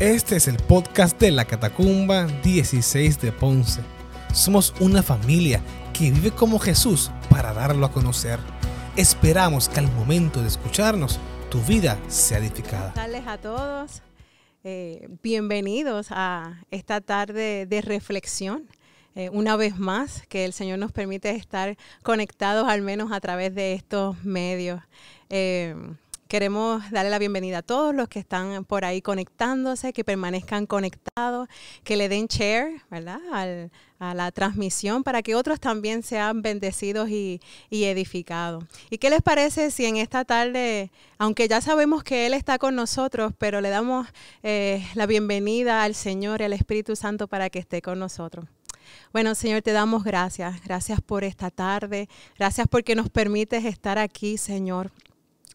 Este es el podcast de la Catacumba 16 de Ponce. Somos una familia que vive como Jesús para darlo a conocer. Esperamos que al momento de escucharnos tu vida sea edificada. Buenas a todos. Eh, bienvenidos a esta tarde de reflexión. Eh, una vez más, que el Señor nos permite estar conectados al menos a través de estos medios. Eh, Queremos darle la bienvenida a todos los que están por ahí conectándose, que permanezcan conectados, que le den share, ¿verdad? a la transmisión para que otros también sean bendecidos y, edificados. ¿Y qué les parece si en esta tarde, aunque ya sabemos que Él está con nosotros, pero le damos eh, la bienvenida al Señor y al Espíritu Santo para que esté con nosotros? Bueno, Señor, te damos gracias. Gracias por esta tarde. Gracias porque nos permites estar aquí, Señor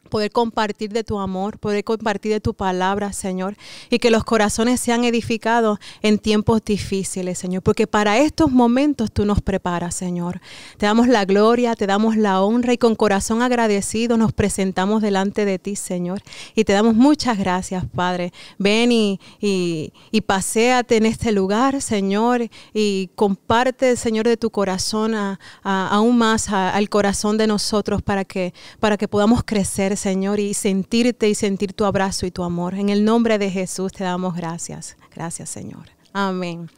poder compartir de tu amor, poder compartir de tu palabra, Señor, y que los corazones sean edificados en tiempos difíciles, Señor, porque para estos momentos tú nos preparas, Señor. Te damos la gloria, te damos la honra y con corazón agradecido nos presentamos delante de ti, Señor, y te damos muchas gracias, Padre. Ven y, y, paséate en este lugar, Señor, y comparte, Señor, de tu corazón aún más al corazón de nosotros para que, para que podamos crecer, Señor, y sentirte y sentir tu abrazo y tu amor. En el nombre de Jesús te damos gracias. Gracias, Señor. Amén.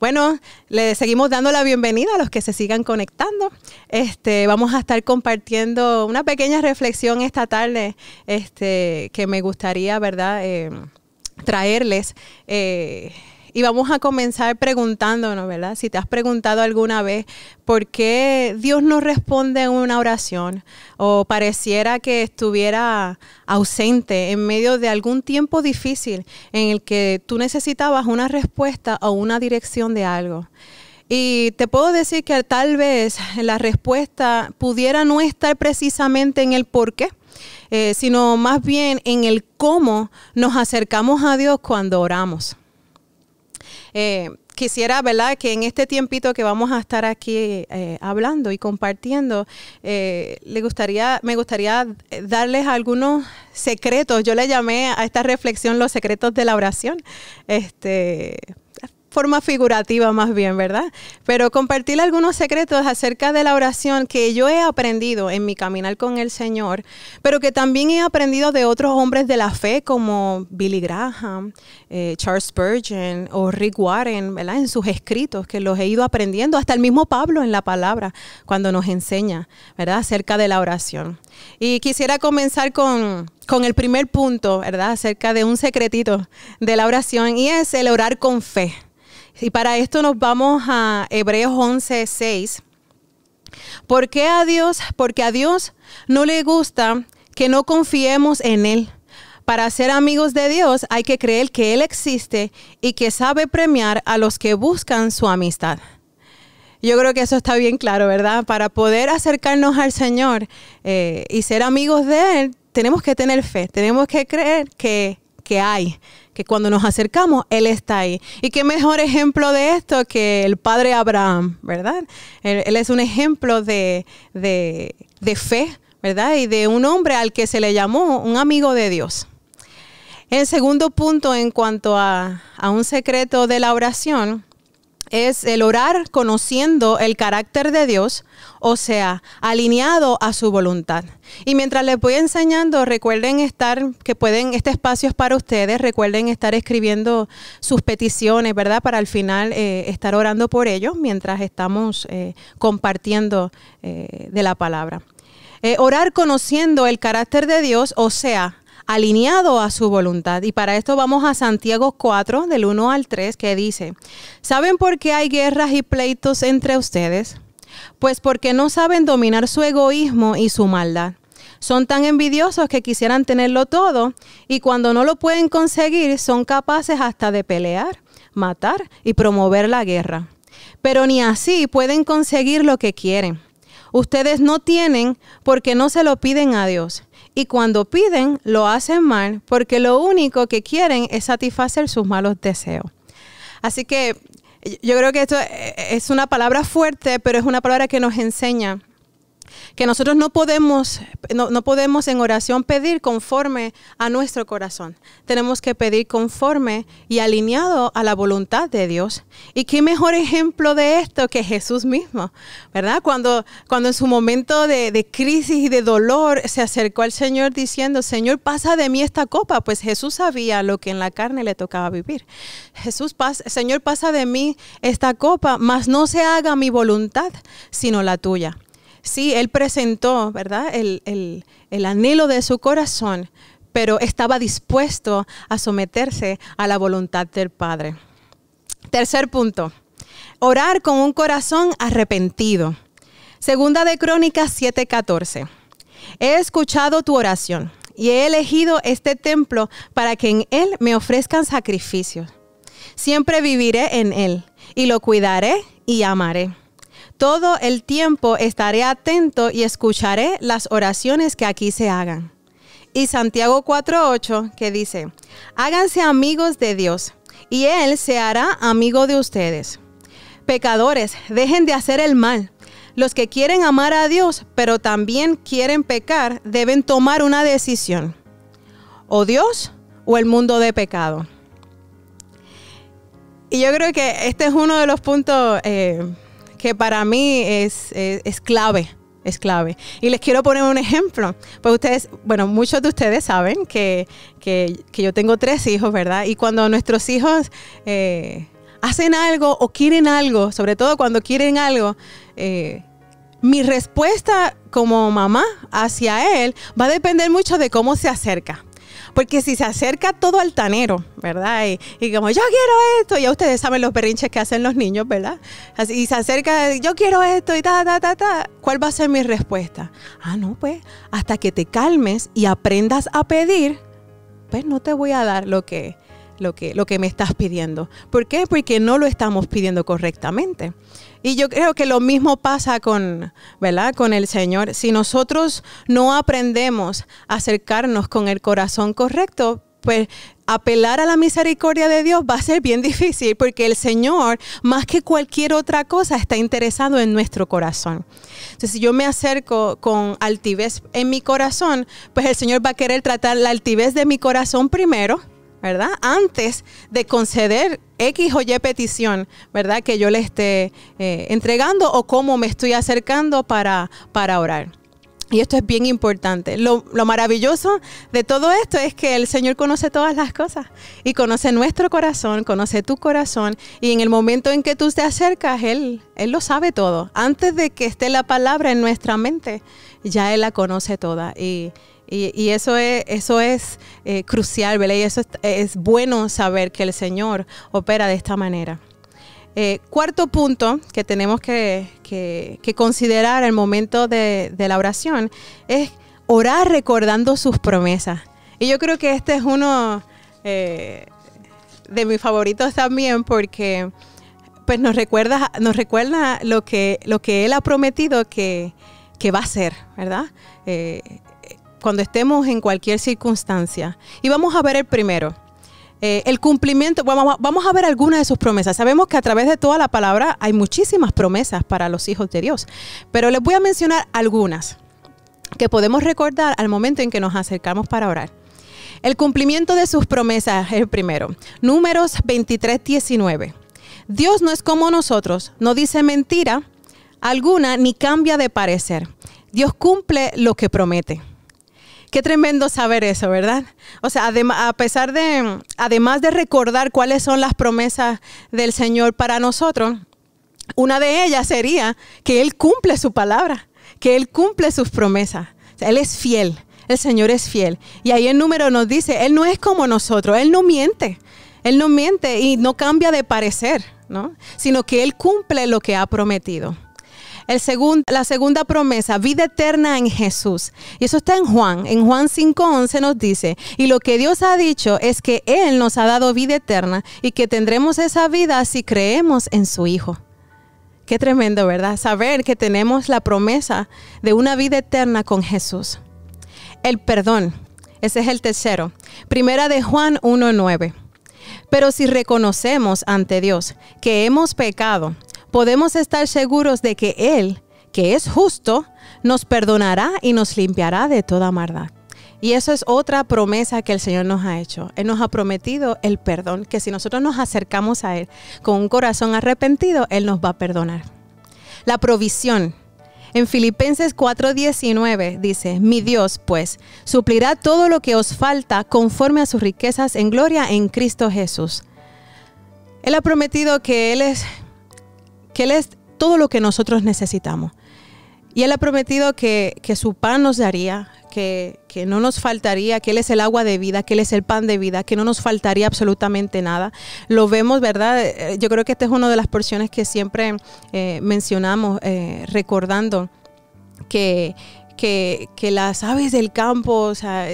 Bueno, le seguimos dando la bienvenida a los que se sigan conectando. Este, vamos a estar compartiendo una pequeña reflexión esta tarde, este, que me gustaría, ¿verdad?, eh, traerles. Eh, y vamos a comenzar preguntándonos, ¿verdad? Si te has preguntado alguna vez por qué Dios no responde en una oración o pareciera que estuviera ausente en medio de algún tiempo difícil en el que tú necesitabas una respuesta o una dirección de algo. Y te puedo decir que tal vez la respuesta pudiera no estar precisamente en el por qué, eh, sino más bien en el cómo nos acercamos a Dios cuando oramos. Eh, quisiera, ¿verdad?, que en este tiempito que vamos a estar aquí eh, hablando y compartiendo, eh, le gustaría, me gustaría darles algunos secretos. Yo le llamé a esta reflexión los secretos de la oración. Este, forma figurativa más bien, ¿verdad? Pero compartir algunos secretos acerca de la oración que yo he aprendido en mi caminar con el Señor, pero que también he aprendido de otros hombres de la fe como Billy Graham, eh, Charles Spurgeon o Rick Warren, ¿verdad? En sus escritos que los he ido aprendiendo, hasta el mismo Pablo en la palabra, cuando nos enseña, ¿verdad? Acerca de la oración. Y quisiera comenzar con, con el primer punto, ¿verdad? Acerca de un secretito de la oración y es el orar con fe. Y para esto nos vamos a Hebreos 11, 6. ¿Por qué a Dios? Porque a Dios no le gusta que no confiemos en Él. Para ser amigos de Dios hay que creer que Él existe y que sabe premiar a los que buscan su amistad. Yo creo que eso está bien claro, ¿verdad? Para poder acercarnos al Señor eh, y ser amigos de Él, tenemos que tener fe, tenemos que creer que, que hay, que cuando nos acercamos, Él está ahí. Y qué mejor ejemplo de esto que el padre Abraham, ¿verdad? Él, es un ejemplo de, fe, ¿verdad? Y de un hombre al que se le llamó un amigo de Dios. El segundo punto en cuanto a, a un secreto de la oración es el orar conociendo el carácter de Dios, o sea, alineado a su voluntad. Y mientras les voy enseñando, recuerden estar, que pueden, este espacio es para ustedes, recuerden estar escribiendo sus peticiones, ¿verdad? Para al final eh, estar orando por ellos mientras estamos eh, compartiendo eh, de la palabra. orar conociendo el carácter de Dios, o sea, alineado a su voluntad. Y para esto vamos a Santiago 4, del 1 al 3, que dice, ¿saben por qué hay guerras y pleitos entre ustedes? Pues porque no saben dominar su egoísmo y su maldad. Son tan envidiosos que quisieran tenerlo todo y cuando no lo pueden conseguir son capaces hasta de pelear, matar y promover la guerra. Pero ni así pueden conseguir lo que quieren. Ustedes no tienen porque no se lo piden a Dios y cuando piden lo hacen mal porque lo único que quieren es satisfacer sus malos deseos. Así que yo creo que esto es una palabra fuerte, pero es una palabra que nos enseña que nosotros no podemos, no, podemos en oración pedir conforme a nuestro corazón. Tenemos que pedir conforme y alineado a la voluntad de Dios. Y qué mejor ejemplo de esto que Jesús mismo, ¿verdad? Cuando, cuando en su momento de, de crisis y de dolor se acercó al Señor diciendo, Señor, pasa de mí esta copa, pues Jesús sabía lo que en la carne le tocaba vivir. Jesús, pasa, Señor, pasa de mí esta copa, mas no se haga mi voluntad, sino la tuya. Sí, él presentó, ¿verdad? El, anhelo de su corazón, pero estaba dispuesto a someterse a la voluntad del Padre. Tercer punto, orar con un corazón arrepentido. Segunda de Crónicas 7:14. He escuchado tu oración y he elegido este templo para que en él me ofrezcan sacrificios. Siempre viviré en él y lo cuidaré y amaré. Todo el tiempo estaré atento y escucharé las oraciones que aquí se hagan. Y Santiago 4.8 que dice, háganse amigos de Dios y Él se hará amigo de ustedes. Pecadores, dejen de hacer el mal. Los que quieren amar a Dios, pero también quieren pecar, deben tomar una decisión. O Dios o el mundo de pecado. Y yo creo que este es uno de los puntos eh, que para mí es, clave es clave. Y les quiero poner un ejemplo. Pues ustedes, bueno, muchos de ustedes saben que, yo tengo tres hijos, ¿verdad? Y cuando nuestros hijos eh, hacen algo o quieren algo, sobre todo cuando quieren algo, eh, mi respuesta como mamá hacia él va a depender mucho de cómo se acerca. Porque si se acerca todo altanero, ¿verdad? Y, como, yo quiero esto, ya ustedes saben los berrinches que hacen los niños, ¿verdad? Y se acerca, yo quiero esto y ta, ta, ta, ta. ¿Cuál va a ser mi respuesta? Ah, no, pues, hasta que te calmes y aprendas a pedir, pues no te voy a dar lo que, lo que, lo que me estás pidiendo. ¿Por qué? Porque no lo estamos pidiendo correctamente. Y yo creo que lo mismo pasa con, ¿verdad? Con el Señor. Si nosotros no aprendemos a acercarnos con el corazón correcto, pues apelar a la misericordia de Dios va a ser bien difícil porque el Señor, más que cualquier otra cosa, está interesado en nuestro corazón. Entonces, si yo me acerco con altivez en mi corazón, pues el Señor va a querer tratar la altivez de mi corazón primero ¿verdad? Antes de conceder X o Y petición, ¿verdad? Que yo le esté eh, entregando o cómo me estoy acercando para, para orar. Y esto es bien importante. Lo, lo, maravilloso de todo esto es que el Señor conoce todas las cosas y conoce nuestro corazón, conoce tu corazón y en el momento en que tú te acercas, Él, Él lo sabe todo. Antes de que esté la palabra en nuestra mente, ya Él la conoce toda. Y, y, eso es, eso es eh, crucial, ¿verdad? Y eso es, bueno saber que el Señor opera de esta manera. Eh, cuarto punto que tenemos que, considerar al momento de, la oración es orar recordando sus promesas. Y yo creo que este es uno eh, de mis favoritos también porque pues nos recuerda, nos recuerda lo que, lo que Él ha prometido que, va a ser, ¿verdad? Cuando estemos en cualquier circunstancia. Y vamos a ver el primero. Eh, el cumplimiento, vamos, vamos a ver algunas de sus promesas. Sabemos que a través de toda la palabra hay muchísimas promesas para los hijos de Dios, pero les voy a mencionar algunas que podemos recordar al momento en que nos acercamos para orar. El cumplimiento de sus promesas es el primero. Números 23, 19. Dios no es como nosotros, no dice mentira alguna ni cambia de parecer. Dios cumple lo que promete. Qué tremendo saber eso, ¿verdad? O sea, a pesar de, además de recordar cuáles son las promesas del Señor para nosotros, una de ellas sería que Él cumple su palabra, que Él cumple sus promesas. él es fiel, el Señor es fiel. Y ahí el número nos dice, Él no es como nosotros, Él no miente, Él no miente y no cambia de parecer, ¿no? Sino que Él cumple lo que ha prometido. La segunda promesa, vida eterna en Jesús. Y eso está en Juan. En Juan 5.11 nos dice, y lo que Dios ha dicho es que Él nos ha dado vida eterna y que tendremos esa vida si creemos en su Hijo. Qué tremendo, ¿verdad? Saber que tenemos la promesa de una vida eterna con Jesús. El perdón, ese es el tercero. Primera de Juan 1.9. Pero si reconocemos ante Dios que hemos pecado, podemos estar seguros de que Él, que es justo, nos perdonará y nos limpiará de toda maldad. Y eso es otra promesa que el Señor nos ha hecho. Él nos ha prometido el perdón, que si nosotros nos acercamos a Él con un corazón arrepentido, Él nos va a perdonar. La provisión. En Filipenses 4:19 dice, mi Dios pues suplirá todo lo que os falta conforme a sus riquezas en gloria en Cristo Jesús. Él ha prometido que Él es, que Él es todo lo que nosotros necesitamos. Y Él ha prometido que, que su pan nos daría, que, no nos faltaría, que Él es el agua de vida, que Él es el pan de vida, que no nos faltaría absolutamente nada. Lo vemos, ¿verdad? Eh, yo creo que esta es una de las porciones que siempre eh, mencionamos, eh, recordando que, que, que, las aves del campo, o sea,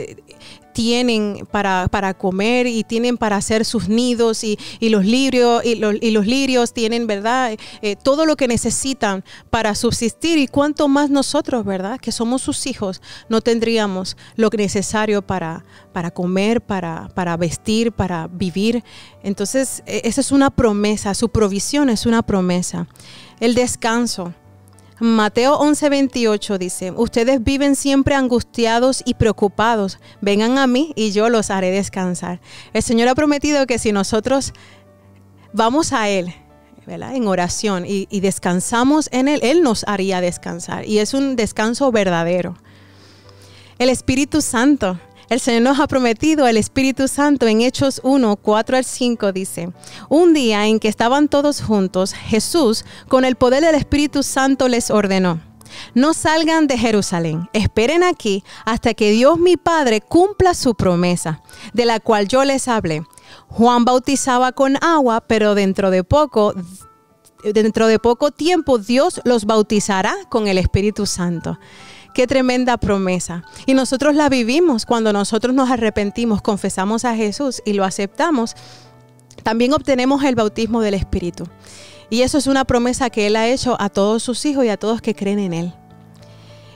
tienen para, para, comer y tienen para hacer sus nidos y, los, lirios, y, los, y los lirios tienen, ¿verdad? Eh, todo lo que necesitan para subsistir y cuánto más nosotros, ¿verdad? Que somos sus hijos, no tendríamos lo necesario para, para comer, para, para vestir, para vivir. Entonces, e, esa es una promesa, su provisión es una promesa. El descanso. Mateo 11:28 dice, ustedes viven siempre angustiados y preocupados, vengan a mí y yo los haré descansar. El Señor ha prometido que si nosotros vamos a Él, en oración y, y descansamos en Él, Él nos haría descansar y es un descanso verdadero. El Espíritu Santo. El Señor nos ha prometido el Espíritu Santo en Hechos 1, 4 al 5 dice, un día en que estaban todos juntos, Jesús, con el poder del Espíritu Santo, les ordenó, no salgan de Jerusalén, esperen aquí hasta que Dios mi Padre cumpla su promesa, de la cual yo les hablé. Juan bautizaba con agua, pero dentro de poco dentro de poco tiempo Dios los bautizará con el Espíritu Santo. Qué tremenda promesa. Y nosotros la vivimos cuando nosotros nos arrepentimos, confesamos a Jesús y lo aceptamos. También obtenemos el bautismo del Espíritu. Y eso es una promesa que Él ha hecho a todos sus hijos y a todos que creen en Él.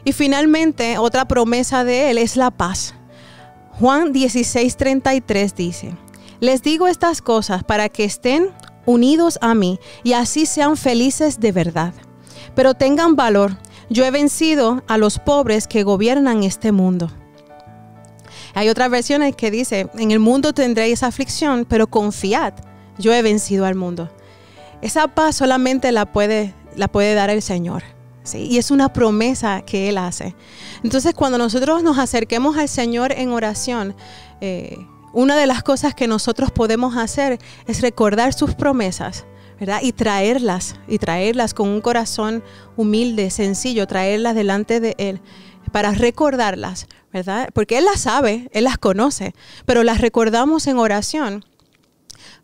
Y finalmente, otra promesa de Él es la paz. Juan 16:33 dice, les digo estas cosas para que estén unidos a mí y así sean felices de verdad. Pero tengan valor yo he vencido a los pobres que gobiernan este mundo. Hay otras versiones que dice, en el mundo tendréis aflicción, pero confiad, yo he vencido al mundo. Esa paz solamente la puede, la puede dar el Señor. ¿sí? Y es una promesa que Él hace. Entonces, cuando nosotros nos acerquemos al Señor en oración, eh, una de las cosas que nosotros podemos hacer es recordar sus promesas y traerlas, y traerlas con un corazón humilde, sencillo, traerlas delante de Él para recordarlas, ¿verdad? Porque Él las sabe, Él las conoce, pero las recordamos en oración.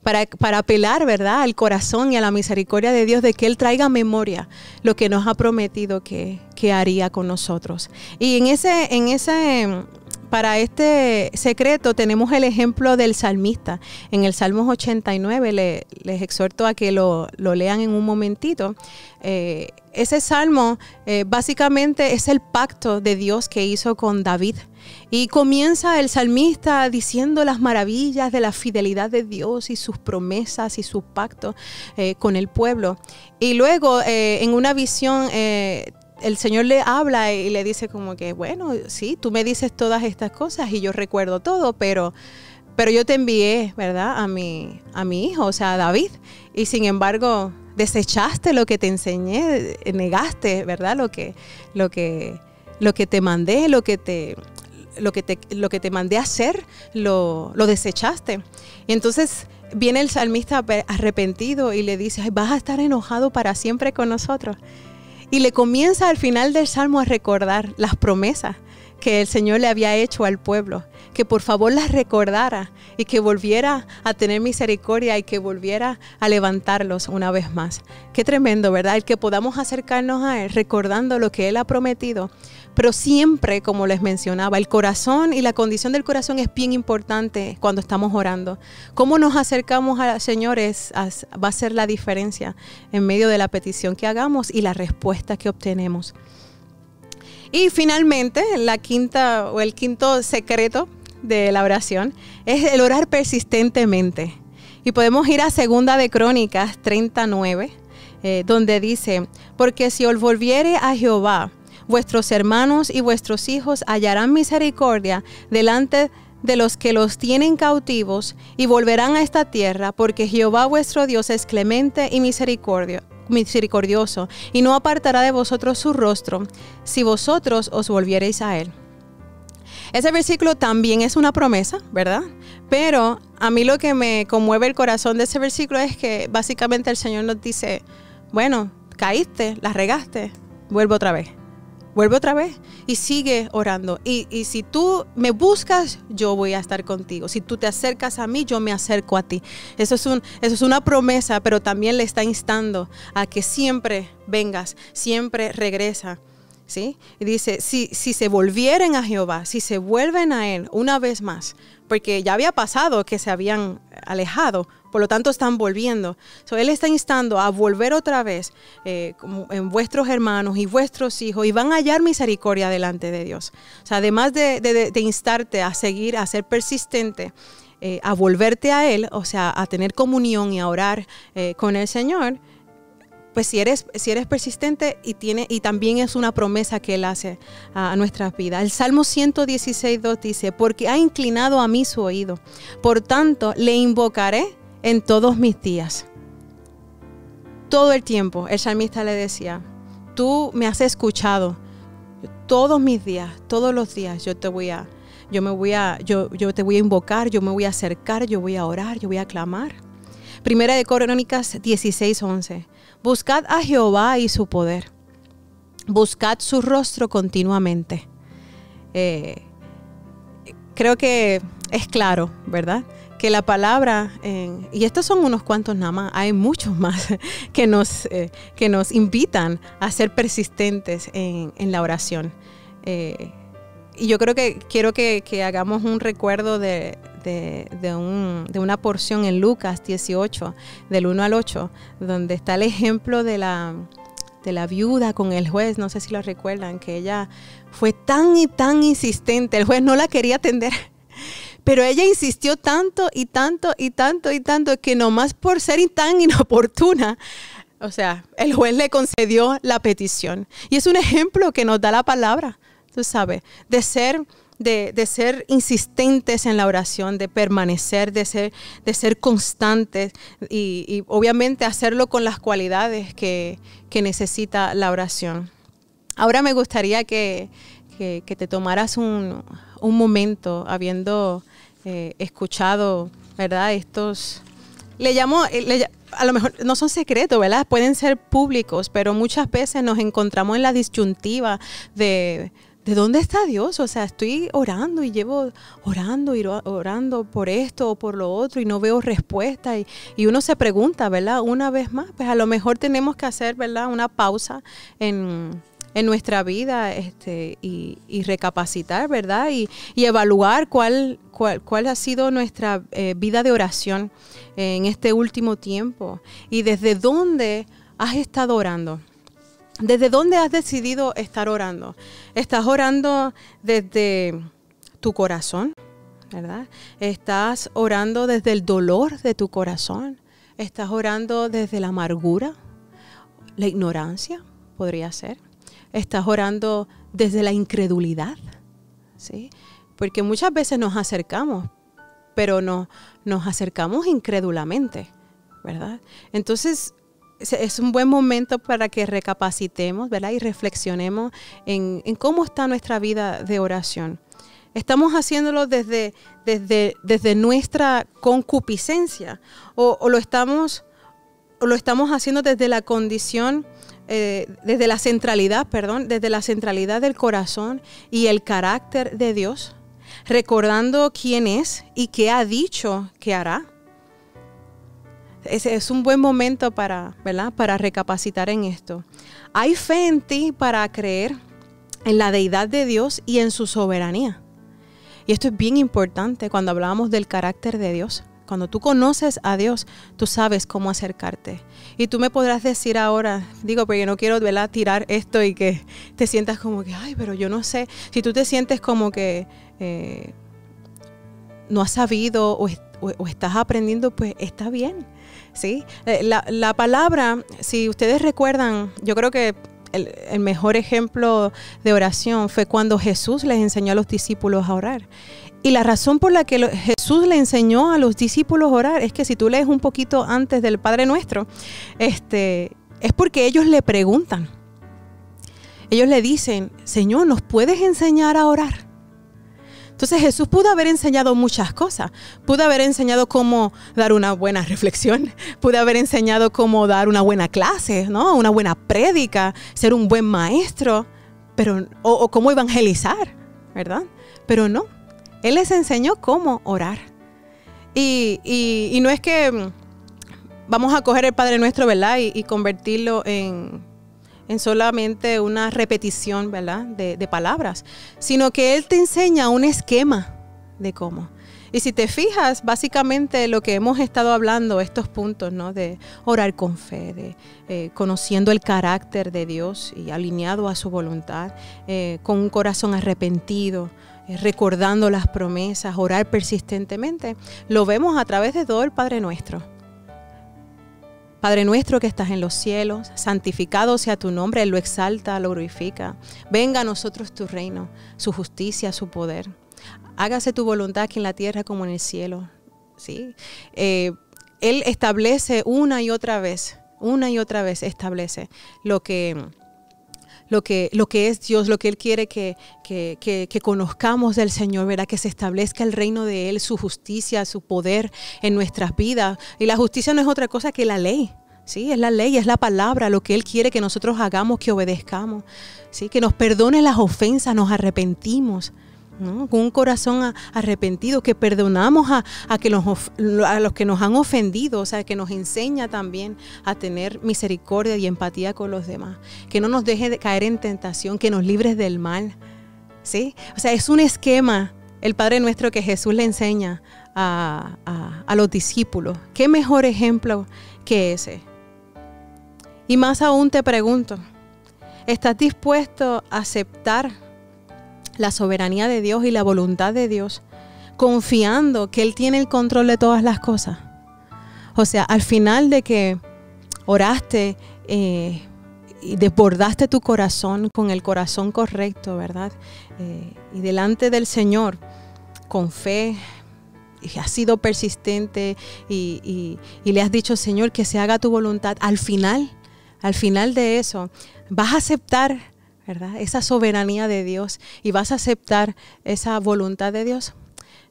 Para, para, apelar, ¿verdad?, al corazón y a la misericordia de Dios de que Él traiga memoria lo que nos ha prometido que, que haría con nosotros. Y en ese, en ese para este secreto tenemos el ejemplo del salmista. En el Salmos 89 les exhorto a que lo, lean en un momentito. Eh, ese salmo eh, básicamente es el pacto de Dios que hizo con David. Y comienza el salmista diciendo las maravillas de la fidelidad de Dios y sus promesas y su pacto eh, con el pueblo. Y luego en una visión el Señor le habla y le dice como que, bueno, sí, tú me dices todas estas cosas y yo recuerdo todo, pero, pero yo te envié, ¿verdad? A mi, a mi hijo, o sea, a David. Y sin embargo, desechaste lo que te enseñé, negaste, ¿verdad? Lo que, lo que, lo que te mandé, lo que te, lo que te, lo que te mandé a hacer, lo, lo desechaste. Y entonces viene el salmista arrepentido y le dice, vas a estar enojado para siempre con nosotros. Y le comienza al final del salmo a recordar las promesas que el Señor le había hecho al pueblo, que por favor las recordara y que volviera a tener misericordia y que volviera a levantarlos una vez más. Qué tremendo, ¿verdad? El que podamos acercarnos a Él recordando lo que Él ha prometido pero siempre, como les mencionaba, el corazón y la condición del corazón es bien importante cuando estamos orando. Cómo nos acercamos al Señor es, va a ser la diferencia en medio de la petición que hagamos y la respuesta que obtenemos. Y finalmente, la quinta o el quinto secreto de la oración es el orar persistentemente. Y podemos ir a Segunda de Crónicas 39, eh, donde dice, porque si os volviere a Jehová, vuestros hermanos y vuestros hijos hallarán misericordia delante de los que los tienen cautivos y volverán a esta tierra, porque Jehová vuestro Dios es clemente y misericordio, misericordioso, y no apartará de vosotros su rostro, si vosotros os volviereis a él. Ese versículo también es una promesa, ¿verdad? Pero a mí lo que me conmueve el corazón de ese versículo es que básicamente el Señor nos dice, bueno, caíste, la regaste, vuelve otra vez. Vuelve otra vez y sigue orando. Y, y, si tú me buscas, yo voy a estar contigo. Si tú te acercas a mí, yo me acerco a ti. Eso es, un, eso es una promesa, pero también le está instando a que siempre vengas, siempre regresa. ¿Sí? Y dice, si, si se volvieren a Jehová, si se vuelven a Él una vez más, porque ya había pasado que se habían alejado, por lo tanto están volviendo. él está instando a volver otra vez eh, en vuestros hermanos y vuestros hijos y van a hallar misericordia delante de Dios. O sea, además de, instarte a seguir, a ser persistente, eh, a volverte a Él, o sea, a tener comunión y a orar eh, con el Señor, pues si eres, si eres persistente y, tiene, y también es una promesa que Él hace a, nuestras vidas. El Salmo 116, 2 dice, porque ha inclinado a mí su oído, por tanto le invocaré en todos mis días. Todo el tiempo el salmista le decía, tú me has escuchado todos mis días, todos los días yo te voy a yo me voy a yo, yo te voy a invocar, yo me voy a acercar, yo voy a orar, yo voy a clamar. Primera de Crónicas 16:11. Buscad a Jehová y su poder. Buscad su rostro continuamente. Eh, creo que es claro, ¿verdad? Que la palabra, y estos son unos cuantos nada más, hay muchos más que nos, eh, que nos invitan a ser persistentes en, la oración. Eh, y yo creo que quiero que, hagamos un recuerdo de, una porción en Lucas 18, del 1 al 8, donde está el ejemplo de la, de la viuda con el juez, no sé si lo recuerdan, que ella fue tan y tan insistente, el juez no la quería atender pero ella insistió tanto y tanto y tanto y tanto que nomás por ser tan inoportuna, o sea, el juez le concedió la petición. Y es un ejemplo que nos da la palabra, tú sabes, de ser... De, ser insistentes en la oración, de permanecer, de ser, de ser constantes y, obviamente hacerlo con las cualidades que, necesita la oración. Ahora me gustaría que, te tomaras un, un momento habiendo eh, escuchado, ¿verdad? Estos, le llamo, eh, a lo mejor no son secretos, ¿verdad? Pueden ser públicos, pero muchas veces nos encontramos en la disyuntiva de, ¿de dónde está Dios? O sea, estoy orando y llevo orando y orando por esto o por lo otro y no veo respuesta. Y, y, uno se pregunta, ¿verdad? Una vez más, pues a lo mejor tenemos que hacer, ¿verdad? Una pausa en, en nuestra vida este, y, recapacitar, ¿verdad? Y, evaluar cuál, cuál, ha sido nuestra eh, vida de oración en este último tiempo y desde dónde has estado orando. ¿Desde dónde has decidido estar orando? ¿Estás orando desde tu corazón? ¿Verdad? ¿Estás orando desde el dolor de tu corazón? ¿Estás orando desde la amargura? ¿La ignorancia? Podría ser estás orando desde la incredulidad, ¿sí? Porque muchas veces nos acercamos, pero no, nos acercamos incrédulamente, ¿verdad? Entonces, es un buen momento para que recapacitemos, ¿verdad? Y reflexionemos en, cómo está nuestra vida de oración. Estamos haciéndolo desde, desde, desde nuestra concupiscencia o, lo estamos, o lo estamos haciendo desde la condición eh, desde la centralidad, perdón, desde la centralidad del corazón y el carácter de Dios, recordando quién es y qué ha dicho que hará. Ese es un buen momento para, ¿verdad? para recapacitar en esto. Hay fe en ti para creer en la deidad de Dios y en su soberanía. Y esto es bien importante cuando hablamos del carácter de Dios. Cuando tú conoces a Dios, tú sabes cómo acercarte. Y tú me podrás decir ahora, digo, porque no quiero tirar esto y que te sientas como que, ay, pero yo no sé. Si tú te sientes como que eh, no has sabido o, estás aprendiendo, pues está bien. ¿sí? Eh, la palabra, si ustedes recuerdan, yo creo que el, mejor ejemplo de oración fue cuando Jesús les enseñó a los discípulos a orar. Y la razón por la que Jesús le enseñó a los discípulos a orar es que si tú lees un poquito antes del Padre Nuestro, este, es porque ellos le preguntan. Ellos le dicen, Señor, ¿nos puedes enseñar a orar? Entonces Jesús pudo haber enseñado muchas cosas. Pudo haber enseñado cómo dar una buena reflexión, pudo haber enseñado cómo dar una buena clase, ¿no? Una buena prédica, ser un buen maestro, pero o, cómo evangelizar, ¿verdad? Pero no. Él les enseñó cómo orar. Y, no es que mm, vamos a coger el Padre Nuestro, ¿verdad? y convertirlo en, en solamente una repetición, ¿verdad? De, palabras, sino que Él te enseña un esquema de cómo. Y si te fijas, básicamente lo que hemos estado hablando, estos puntos, ¿no? De orar con fe, de eh, conociendo el carácter de Dios y alineado a su voluntad, eh, con un corazón arrepentido, recordando las promesas, orar persistentemente, lo vemos a través de todo el Padre Nuestro. Padre nuestro que estás en los cielos, santificado sea tu nombre, Él lo exalta, lo glorifica. Venga a nosotros tu reino, su justicia, su poder. Hágase tu voluntad aquí en la tierra como en el cielo. ¿Sí? Eh, él establece una y otra vez, una y otra vez establece lo que, lo que, lo que es Dios, lo que Él quiere que, que, conozcamos del Señor, ¿verdad? Que se establezca el reino de Él, su justicia, su poder en nuestras vidas. Y la justicia no es otra cosa que la ley. Sí, es la ley, es la palabra, lo que Él quiere que nosotros hagamos, que obedezcamos. Sí, que nos perdone las ofensas, nos arrepentimos con un corazón arrepentido, que perdonamos a, que a los que nos han ofendido, o sea, que nos enseña también a tener misericordia y empatía con los demás, que no nos deje de caer en tentación, que nos libres del mal. ¿sí? O sea, es un esquema, el Padre nuestro que Jesús le enseña a, a los discípulos. ¿Qué mejor ejemplo que ese? Y más aún te pregunto, ¿estás dispuesto a aceptar? La soberanía de Dios y la voluntad de Dios, confiando que Él tiene el control de todas las cosas. O sea, al final de que oraste eh, y desbordaste tu corazón con el corazón correcto, ¿verdad? Eh, y delante del Señor, con fe, y has sido persistente y, y, le has dicho, Señor, que se haga tu voluntad. Al final, al final de eso, vas a aceptar esa soberanía de Dios y vas a aceptar esa voluntad de Dios.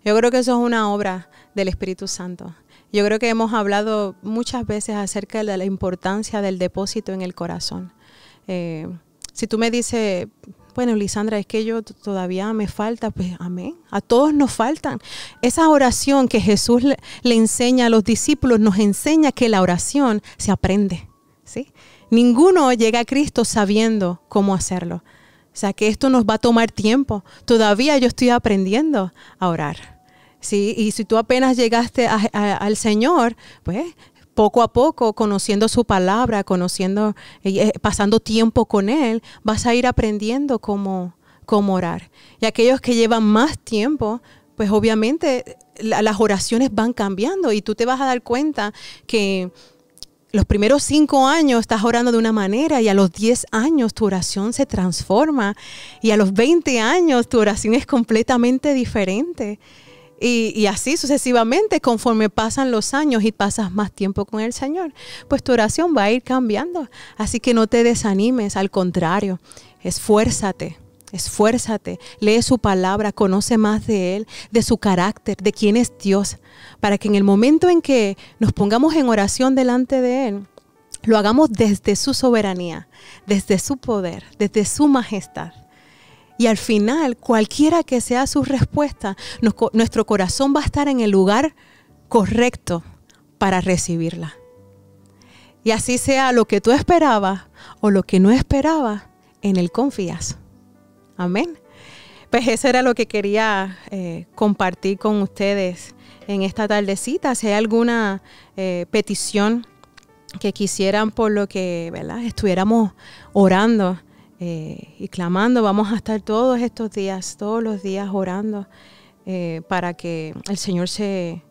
Yo creo que eso es una obra del Espíritu Santo. Yo creo que hemos hablado muchas veces acerca de la importancia del depósito en el corazón. Eh, si tú me dices, bueno, Lisandra, es que yo todavía me falta, pues amén. A todos nos faltan. Esa oración que Jesús le enseña a los discípulos nos enseña que la oración se aprende. ¿sí? Ninguno llega a Cristo sabiendo cómo hacerlo. O sea que esto nos va a tomar tiempo. Todavía yo estoy aprendiendo a orar. ¿sí? Y si tú apenas llegaste al Señor, pues poco a poco, conociendo su palabra, conociendo, eh, pasando tiempo con Él, vas a ir aprendiendo cómo, cómo orar. Y aquellos que llevan más tiempo, pues obviamente las oraciones van cambiando y tú te vas a dar cuenta que los primeros cinco años estás orando de una manera y a los diez años tu oración se transforma y a los veinte años tu oración es completamente diferente. Y, y, así sucesivamente, conforme pasan los años y pasas más tiempo con el Señor, pues tu oración va a ir cambiando. Así que no te desanimes, al contrario, esfuérzate Esfuérzate, lee su palabra, conoce más de Él, de su carácter, de quién es Dios, para que en el momento en que nos pongamos en oración delante de Él, lo hagamos desde su soberanía, desde su poder, desde su majestad. Y al final, cualquiera que sea su respuesta, nuestro corazón va a estar en el lugar correcto para recibirla. Y así sea lo que tú esperabas o lo que no esperabas, en Él confías. Amén. Pues eso era lo que quería eh, compartir con ustedes en esta tardecita. Si hay alguna eh, petición que quisieran por lo que ¿verdad? estuviéramos orando eh, y clamando, vamos a estar todos estos días, todos los días orando para que el Señor se,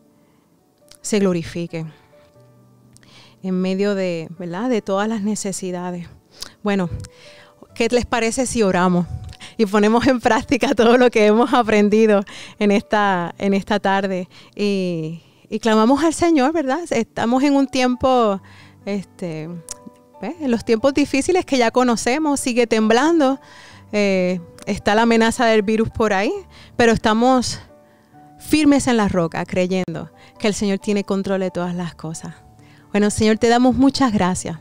se glorifique en medio de, ¿verdad? de todas las necesidades. Bueno, ¿qué les parece si oramos? Y ponemos en práctica todo lo que hemos aprendido en esta, en esta tarde. Y, clamamos al Señor, ¿verdad? Estamos en un tiempo, este, en los tiempos difíciles que ya conocemos, sigue temblando, eh, está la amenaza del virus por ahí, pero estamos firmes en la roca, creyendo que el Señor tiene control de todas las cosas. Bueno, Señor, te damos muchas gracias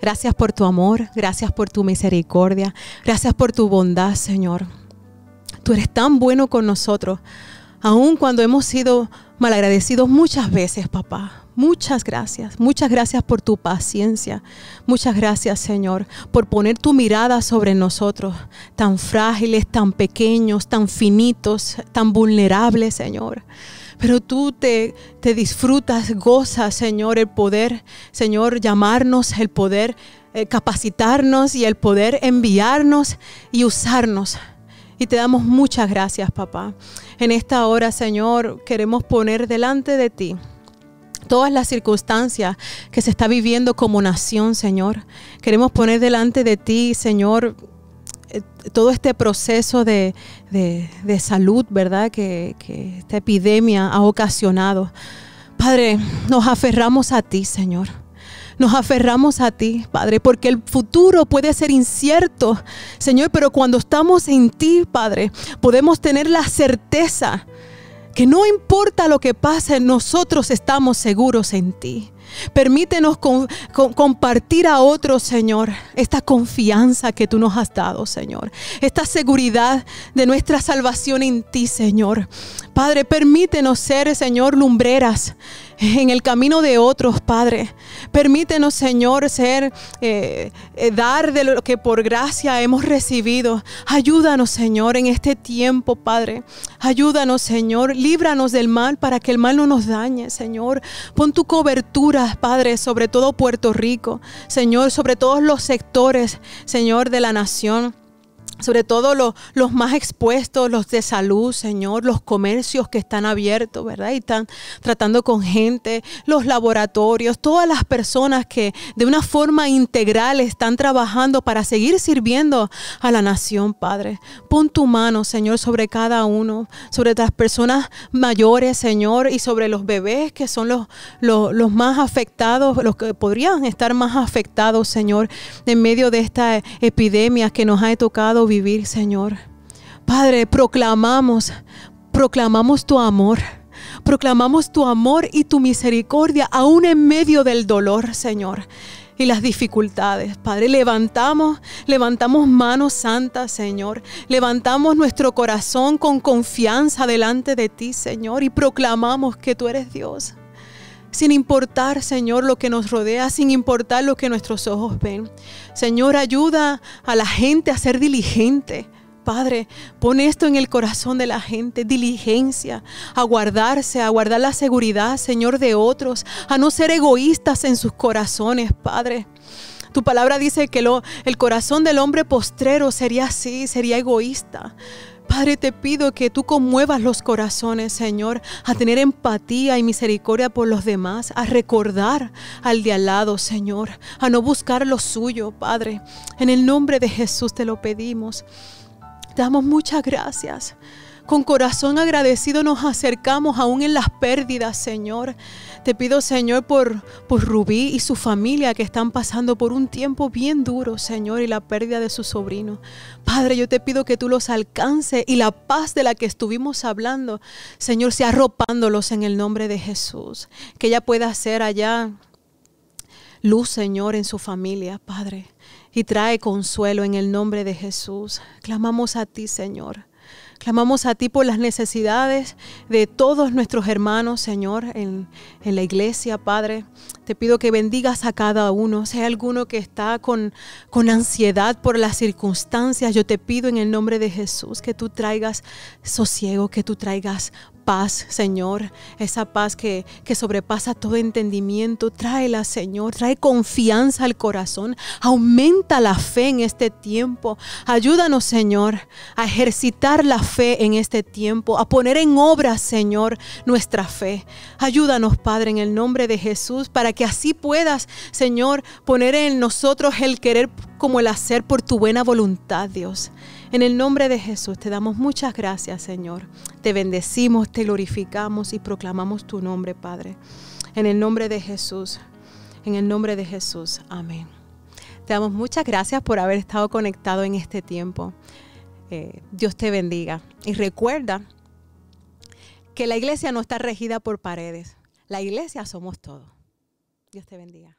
Gracias por tu amor, gracias por tu misericordia, gracias por tu bondad, Señor. Tú eres tan bueno con nosotros, aun cuando hemos sido malagradecidos muchas veces, papá. Muchas gracias, muchas gracias por tu paciencia. Muchas gracias, Señor, por poner tu mirada sobre nosotros, tan frágiles, tan pequeños, tan finitos, tan vulnerables, Señor pero tú te, te disfrutas, gozas, Señor, el poder, Señor, llamarnos, el poder eh, capacitarnos y el poder enviarnos y usarnos. Y te damos muchas gracias, papá. En esta hora, Señor, queremos poner delante de ti todas las circunstancias que se está viviendo como nación, Señor. Queremos poner delante de ti, Señor, todo este proceso de, salud, ¿verdad? Que, que esta epidemia ha ocasionado. Padre, nos aferramos a ti, Señor. Nos aferramos a ti, Padre, porque el futuro puede ser incierto, Señor, pero cuando estamos en ti, Padre, podemos tener la certeza que no importa lo que pase, nosotros estamos seguros en ti. Permítenos compartir a otros, Señor, esta confianza que tú nos has dado, Señor. Esta seguridad de nuestra salvación en ti, Señor. Padre, permítenos ser, Señor, lumbreras en el camino de otros, Padre. Permítenos, Señor, ser, eh, eh, dar de lo que por gracia hemos recibido. Ayúdanos, Señor, en este tiempo, Padre. Ayúdanos, Señor. Líbranos del mal para que el mal no nos dañe, Señor. Pon tu cobertura, Padre, sobre todo Puerto Rico, Señor, sobre todos los sectores, Señor, de la nación sobre todo los, más expuestos, los de salud, Señor, los comercios que están abiertos, ¿verdad? Y están tratando con gente, los laboratorios, todas las personas que de una forma integral están trabajando para seguir sirviendo a la nación, Padre. Pon tu mano, Señor, sobre cada uno, sobre las personas mayores, Señor, y sobre los bebés que son los, los más afectados, los que podrían estar más afectados, Señor, en medio de esta epidemia que nos ha tocado vivir, Señor. Padre, proclamamos, proclamamos tu amor. Proclamamos tu amor y tu misericordia aún en medio del dolor, Señor, y las dificultades. Padre, levantamos, levantamos manos santas, Señor. Levantamos nuestro corazón con confianza delante de ti, Señor, y proclamamos que tú eres Dios sin importar, Señor, lo que nos rodea, sin importar lo que nuestros ojos ven. Señor, ayuda a la gente a ser diligente. Padre, pon esto en el corazón de la gente, diligencia, a guardarse, a guardar la seguridad, Señor, de otros, a no ser egoístas en sus corazones, Padre. Tu palabra dice que el corazón del hombre postrero sería así, sería egoísta. Padre, te pido que tú conmuevas los corazones, Señor, a tener empatía y misericordia por los demás, a recordar al de al lado, Señor, a no buscar lo suyo, Padre. En el nombre de Jesús te lo pedimos. Damos muchas gracias. Con corazón agradecido nos acercamos aún en las pérdidas, Señor. Te pido, Señor, por, por Rubí y su familia que están pasando por un tiempo bien duro, Señor, y la pérdida de su sobrino. Padre, yo te pido que tú los alcances y la paz de la que estuvimos hablando, Señor, sea arropándolos en el nombre de Jesús. Que ella pueda ser allá luz, Señor, en su familia, Padre. Y trae consuelo en el nombre de Jesús. Clamamos a ti, Señor. Clamamos a ti por las necesidades de todos nuestros hermanos, Señor, en, la iglesia, Padre. Te pido que bendigas a cada uno. Si hay alguno que está con, con ansiedad por las circunstancias, yo te pido en el nombre de Jesús que tú traigas sosiego, que tú traigas paz, Señor, esa paz que, que, sobrepasa todo entendimiento. Tráela, Señor, trae confianza al corazón, aumenta la fe en este tiempo. Ayúdanos, Señor, a ejercitar la fe en este tiempo, a poner en obra, Señor, nuestra fe. Ayúdanos, Padre, en el nombre de Jesús, para que así puedas, Señor, poner en nosotros el querer como el hacer por tu buena voluntad, Dios. En el nombre de Jesús te damos muchas gracias, Señor. Te bendecimos, te glorificamos y proclamamos tu nombre, Padre. En el nombre de Jesús. En el nombre de Jesús. Amén. Te damos muchas gracias por haber estado conectado en este tiempo. Eh, Dios te bendiga. Y recuerda que la iglesia no está regida por paredes. La iglesia somos todos. Dios te bendiga.